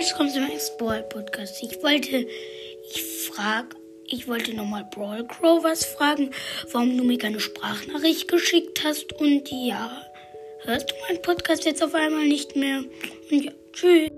Jetzt kommt zum Brawl Podcast. Ich wollte, ich frag, ich wollte nochmal Brawl Crow was fragen, warum du mir keine Sprachnachricht geschickt hast und ja, hörst du meinen Podcast jetzt auf einmal nicht mehr? Und ja, tschüss.